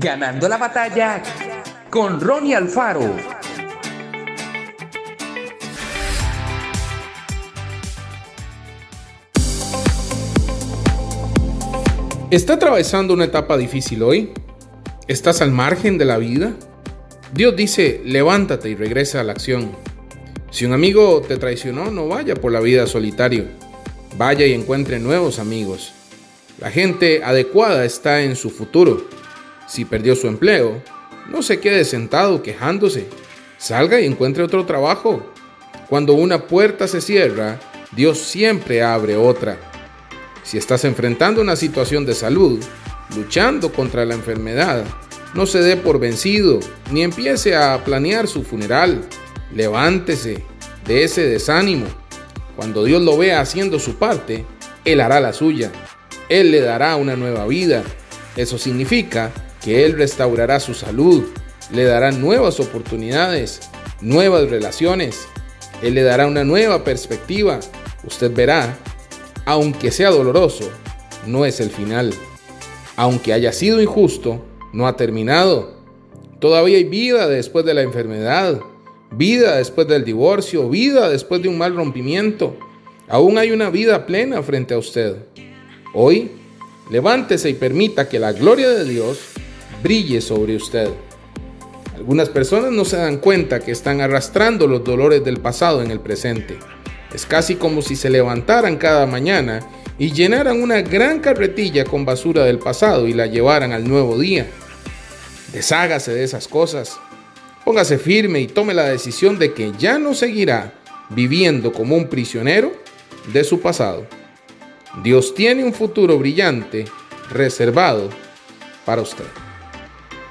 Ganando la batalla con Ronnie Alfaro. ¿Está atravesando una etapa difícil hoy? ¿Estás al margen de la vida? Dios dice, levántate y regresa a la acción. Si un amigo te traicionó, no vaya por la vida solitario. Vaya y encuentre nuevos amigos. La gente adecuada está en su futuro. Si perdió su empleo, no se quede sentado quejándose. Salga y encuentre otro trabajo. Cuando una puerta se cierra, Dios siempre abre otra. Si estás enfrentando una situación de salud, luchando contra la enfermedad, no se dé por vencido, ni empiece a planear su funeral. Levántese de ese desánimo. Cuando Dios lo vea haciendo su parte, Él hará la suya. Él le dará una nueva vida. Eso significa que Él restaurará su salud, le dará nuevas oportunidades, nuevas relaciones. Él le dará una nueva perspectiva. Usted verá aunque sea doloroso, no es el final. Aunque haya sido injusto, no ha terminado. Todavía hay vida después de la enfermedad, vida después del divorcio, vida después de un mal rompimiento. Aún hay una vida plena frente a usted. Hoy, levántese y permita que la gloria de Dios brille sobre usted. Algunas personas no se dan cuenta que están arrastrando los dolores del pasado en el presente. Es casi como si se levantaran cada mañana y llenaran una gran carretilla con basura del pasado y la llevaran al nuevo día. Deshágase de esas cosas. Póngase firme y tome la decisión de que ya no seguirá viviendo como un prisionero de su pasado. Dios tiene un futuro brillante reservado para usted.